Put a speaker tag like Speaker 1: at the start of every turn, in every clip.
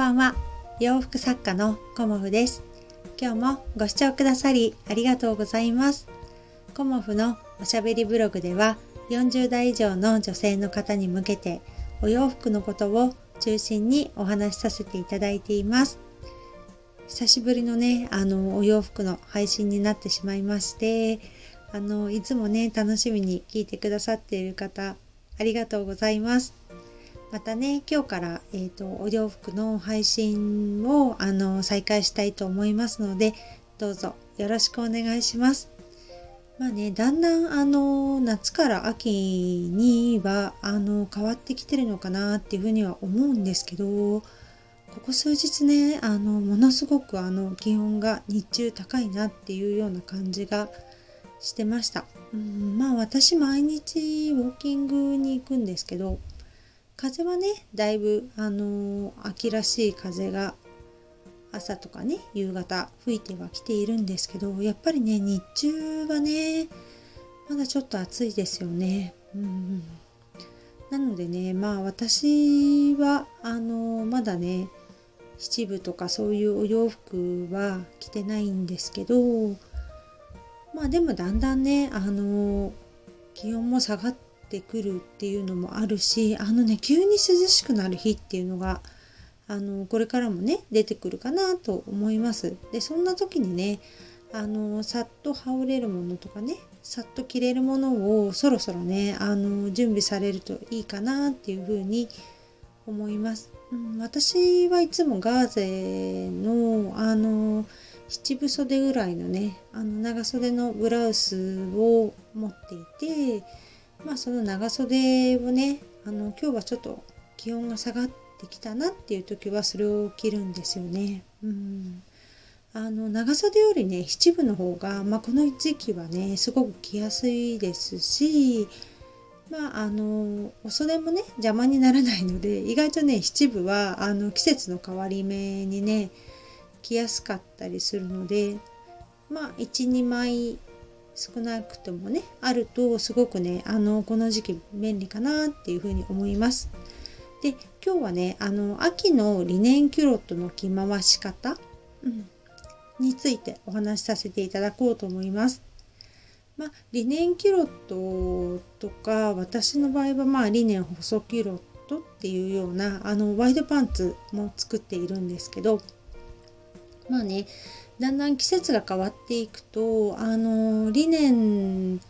Speaker 1: ばんは。洋服作家のコモフです。今日もご視聴くださりありがとうございます。コモフのおしゃべりブログでは40代以上の女性の方に向けてお洋服のことを中心にお話しさせていただいています。久しぶりのねあのお洋服の配信になってしまいましてあのいつもね楽しみに聞いてくださっている方ありがとうございます。またね今日から、えーと、お洋服の配信をあの再開したいと思いますのでどうぞよろしくお願いします。まあねだんだんあの夏から秋にはあの変わってきてるのかなっていうふうには思うんですけどここ数日ねあのものすごくあの気温が日中高いなっていうような感じがしてました。うん、まあ私毎日ウォーキングに行くんですけど風はねだいぶあの秋らしい風が朝とかね夕方吹いてはきているんですけどやっぱりね日中はねまだちょっと暑いですよね。うんなのでねまあ私はあのまだね七分とかそういうお洋服は着てないんですけどまあでもだんだんねあの気温も下がってってくるっていうのもあるしあのね急に涼しくなる日っていうのがあのこれからもね出てくるかなと思います。でそんな時にねあのさっと羽織れるものとかねさっと着れるものをそろそろねあの準備されるといいかなっていうふうに思います。うん、私はいつもガーゼのあの七分袖ぐらいのねあの長袖のブラウスを持っていてまあその長袖をねあの今日はちょっと気温が下がってきたなっていう時はそれを着るんですよね。うんあの長袖よりね七分の方が、まあ、この時期はねすごく着やすいですしまああのお袖もね邪魔にならないので意外とね七分はあの季節の変わり目にね着やすかったりするのでまあ12枚少なくともねあるとすごくねあのこの時期便利かなっていうふうに思います。で今日はねあの秋のリネンキュロットの着回し方、うん、についてお話しさせていただこうと思います。まあ、リネンキュロットとか私の場合はまあリネン細キュロットっていうようなあのワイドパンツも作っているんですけどまあねだんだん季節が変わっていくとあのリネン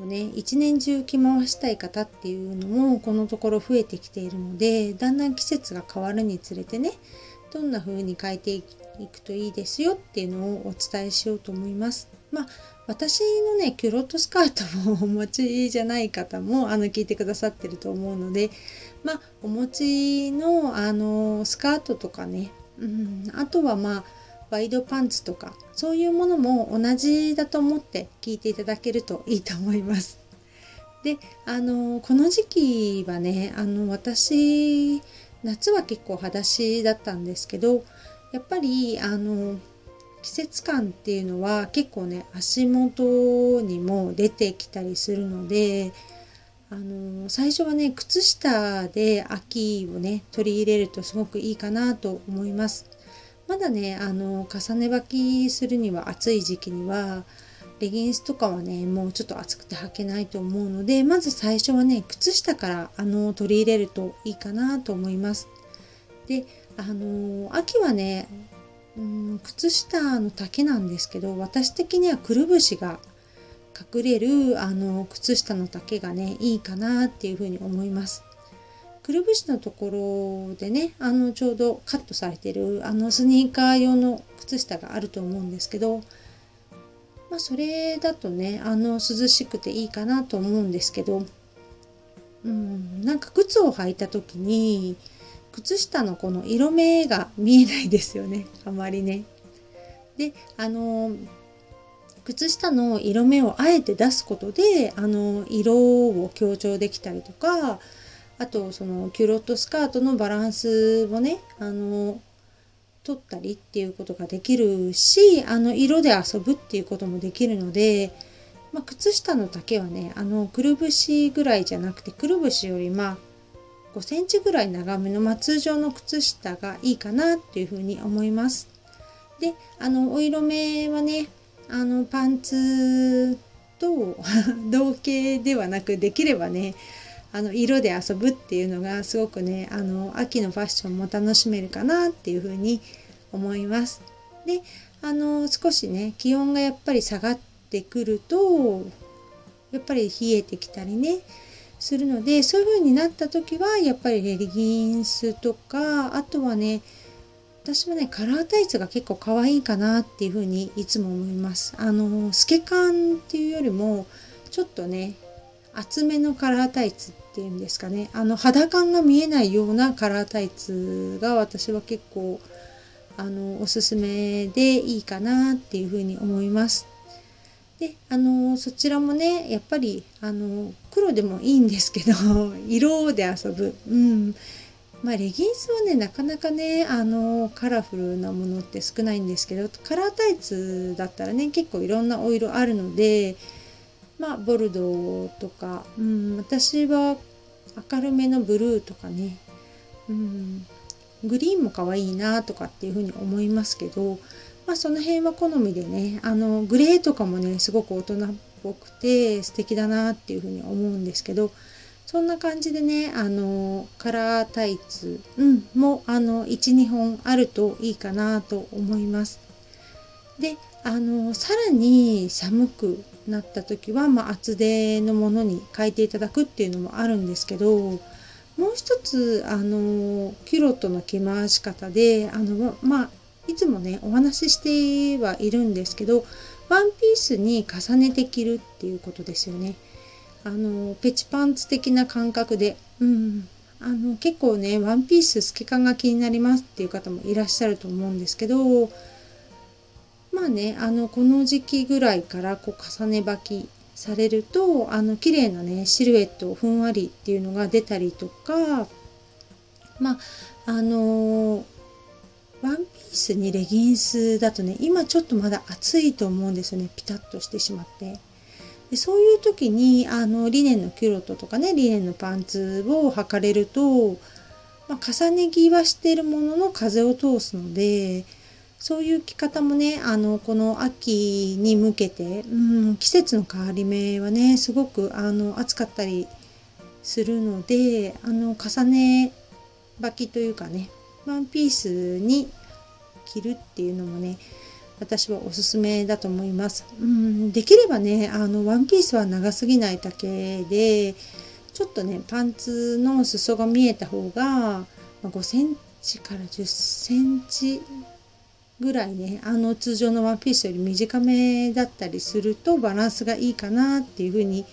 Speaker 1: をね一年中着回したい方っていうのもこのところ増えてきているのでだんだん季節が変わるにつれてねどんな風に変えていくといいですよっていうのをお伝えしようと思います。まあ私のねキュロットスカートもお持ちじゃない方もあの聞いてくださってると思うのでまあお持ちのあのスカートとかね、うん、あとはまあワイドパンツとかそういうものも同じだと思って聞いていただけるといいと思います。であのこの時期はねあの私夏は結構裸足だったんですけどやっぱりあの季節感っていうのは結構ね足元にも出てきたりするのであの最初はね靴下で秋をね取り入れるとすごくいいかなと思います。まだねあの重ね履きするには暑い時期にはレギンスとかはねもうちょっと暑くて履けないと思うのでまず最初はね靴下からあの取り入れるといいかなと思います。であの秋はね、うん、靴下の丈なんですけど私的にはくるぶしが隠れるあの靴下の丈がねいいかなっていうふうに思います。くるぶしのところでねあのちょうどカットされてるあのスニーカー用の靴下があると思うんですけどまあそれだとねあの涼しくていいかなと思うんですけどうんなんか靴を履いた時に靴下のこの色目が見えないですよね あまりね。であの靴下の色目をあえて出すことであの色を強調できたりとかあとそのキュロットスカートのバランスをねあの取ったりっていうことができるしあの色で遊ぶっていうこともできるので、まあ、靴下の丈はねあのくるぶしぐらいじゃなくてくるぶしよりまあ5センチぐらい長めの、まあ、通常の靴下がいいかなっていうふうに思います。であのお色目はねあのパンツと 同型ではなくできればねあの色で遊ぶっていうのがすごくねあの秋のファッションも楽しめるかなっていうふうに思います。であの少しね気温がやっぱり下がってくるとやっぱり冷えてきたりねするのでそういう風になった時はやっぱりレギンスとかあとはね私はねカラータイツが結構可愛いかなっていう風にいつも思いますあの透け感っていうよりもちょっとね厚めのカラータイツっていうんですかね。あの肌感が見えないようなカラータイツが私は結構あのおすすめでいいかなっていうふうに思います。であのそちらもねやっぱりあの黒でもいいんですけど 色で遊ぶ、うん。まあ、レギンスはねなかなかねあのカラフルなものって少ないんですけどカラータイツだったらね結構いろんなお色あるのでまあボルドーとか、うん、私は明るめのブルーとかね、うん、グリーンも可愛いなとかっていうふうに思いますけど、まあ、その辺は好みでねあのグレーとかもねすごく大人っぽくて素敵だなっていうふうに思うんですけどそんな感じでねあのカラータイツ、うん、もあの12本あるといいかなと思います。であのさらに寒くなった時は、まあ、厚手のものに変えていただくっていうのもあるんですけどもう一つあのキュロットの着回し方であのまあいつもねお話ししてはいるんですけどワンピースに重ねて着るっていうことですよね。あのペチパンツ的な感覚で、うん、あの結構ねワンピース透け感が気になりますっていう方もいらっしゃると思うんですけどまあねあのこの時期ぐらいからこう重ね履きされるとあの綺麗なねシルエットふんわりっていうのが出たりとかまああのワンピースにレギンスだとね今ちょっとまだ暑いと思うんですよねピタッとしてしまって。でそういう時にあのリネンのキュロットとかねリネンのパンツを履かれると、まあ、重ね着はしてるものの風を通すのでそういう着方もねあのこの秋に向けて、うん、季節の変わり目はねすごくあの暑かったりするのであの重ね履きというかねワンピースに着るっていうのもね私はおすすめだと思います。うん、できればねあのワンピースは長すぎないだけでちょっとねパンツの裾が見えた方が5センチから10センチぐらいねあの通常のワンピースより短めだったりするとバランスがいいかなっていうふうに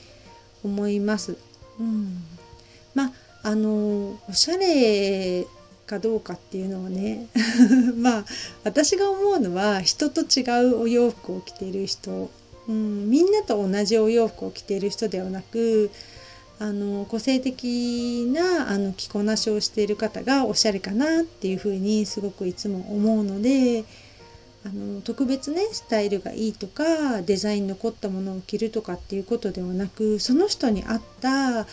Speaker 1: 思います。うん、まああのおしゃれかどうかっていうのはね まあ私が思うのは人と違うお洋服を着ている人、うん、みんなと同じお洋服を着ている人ではなくあの個性的なあの着こなしをしている方がおしゃれかなっていうふうにすごくいつも思うのであの特別ねスタイルがいいとかデザインの凝ったものを着るとかっていうことではなくその人に合った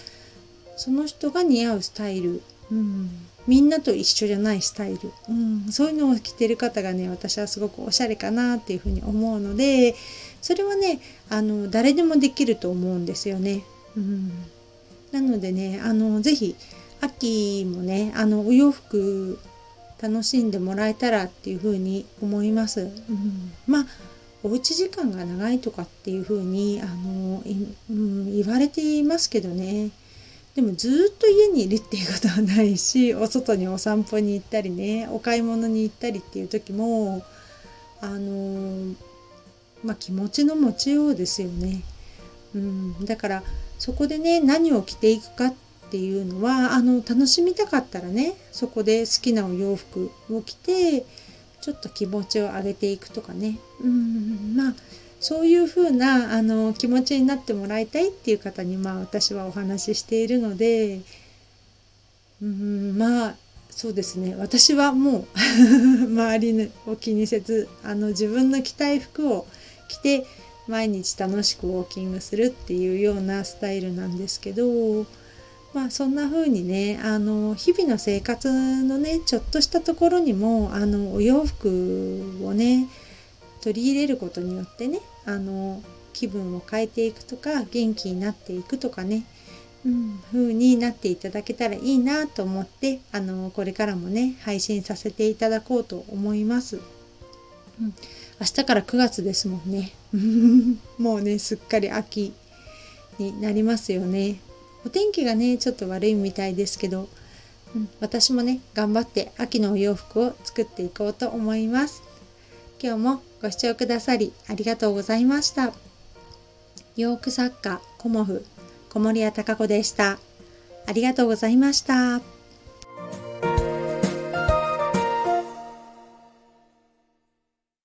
Speaker 1: その人が似合うスタイル、うん、みんなと一緒じゃないスタイル、うん、そういうのを着てる方がね私はすごくおしゃれかなっていうふうに思うのでそれはねあの誰でもできると思うんですよね。うんなのでねあの是非秋もねあのお洋服楽しんでもらえたらっていうふうに思います。うん、まあおうち時間が長いとかっていうふうにあの、うん、言われていますけどねでもずっと家にいるっていうことはないしお外にお散歩に行ったりねお買い物に行ったりっていう時もあのまあ気持ちの持ちようですよね。うん、だからそこでね何を着ていくかっていうのはあの楽しみたかったらねそこで好きなお洋服を着てちょっと気持ちを上げていくとかね。うんまあそういう風なあな気持ちになってもらいたいっていう方にまあ私はお話ししているのでうんまあそうですね。私はもう 周りを気にせずあの自分の着たい服を着て毎日楽しくウォーキングするっていうようなスタイルなんですけどまあそんな風にねあの日々の生活のねちょっとしたところにもあのお洋服をね取り入れることによってねあの気分を変えていくとか元気になっていくとかね、うん、風になっていただけたらいいなと思ってあのこれからもね配信させていただこうと思います。うん、明日から9月ですもんね。もうねすっかり秋になりますよね。お天気がねちょっと悪いみたいですけど、うん、私もね頑張って秋のお洋服を作っていこうと思います今日もご視聴くださりありがとうございました洋服作家コモフ小森屋隆子でしたありがとうございました。